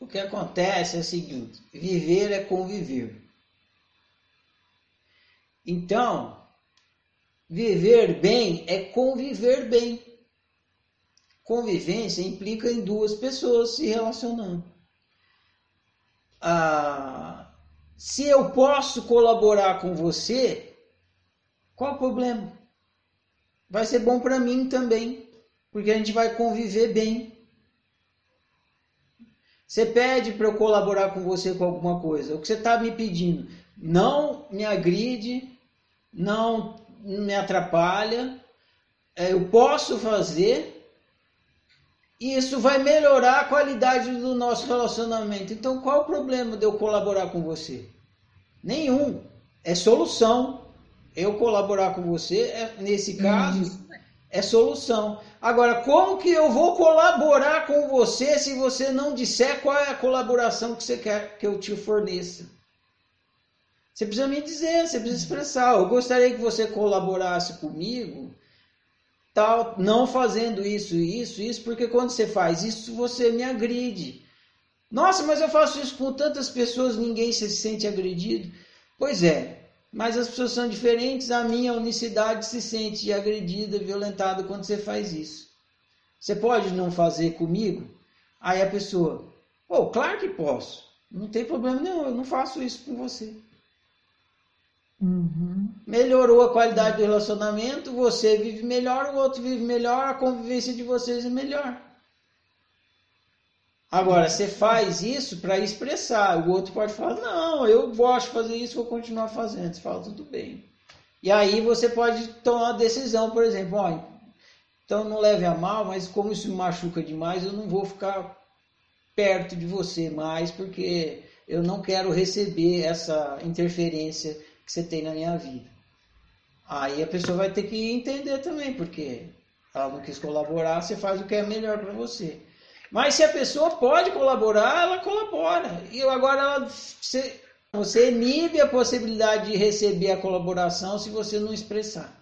O que acontece é o seguinte: viver é conviver. Então, viver bem é conviver bem. Convivência implica em duas pessoas se relacionando. Ah, se eu posso colaborar com você, qual o problema? Vai ser bom para mim também, porque a gente vai conviver bem. Você pede para eu colaborar com você com alguma coisa. O que você está me pedindo? Não me agride, não me atrapalha. É, eu posso fazer. E isso vai melhorar a qualidade do nosso relacionamento. Então, qual o problema de eu colaborar com você? Nenhum. É solução. Eu colaborar com você, é, nesse caso, é solução. Agora, como que eu vou colaborar com você se você não disser qual é a colaboração que você quer que eu te forneça? Você precisa me dizer, você precisa expressar. Eu gostaria que você colaborasse comigo, tal, não fazendo isso, isso, isso, porque quando você faz isso, você me agride. Nossa, mas eu faço isso com tantas pessoas, ninguém se sente agredido. Pois é, mas as pessoas são diferentes, a minha unicidade se sente agredida, violentada quando você faz isso. Você pode não fazer comigo? Aí a pessoa, oh, claro que posso. Não tem problema nenhum, eu não faço isso com você. Uhum. Melhorou a qualidade do relacionamento, você vive melhor, o outro vive melhor, a convivência de vocês é melhor. Agora, você faz isso para expressar. O outro pode falar: Não, eu gosto de fazer isso, vou continuar fazendo. Você fala: Tudo bem. E aí você pode tomar uma decisão, por exemplo: Então não leve a mal, mas como isso me machuca demais, eu não vou ficar perto de você mais, porque eu não quero receber essa interferência que você tem na minha vida. Aí a pessoa vai ter que entender também, porque ela não quis colaborar, você faz o que é melhor para você. Mas se a pessoa pode colaborar, ela colabora. E agora ela, você, você inibe a possibilidade de receber a colaboração se você não expressar.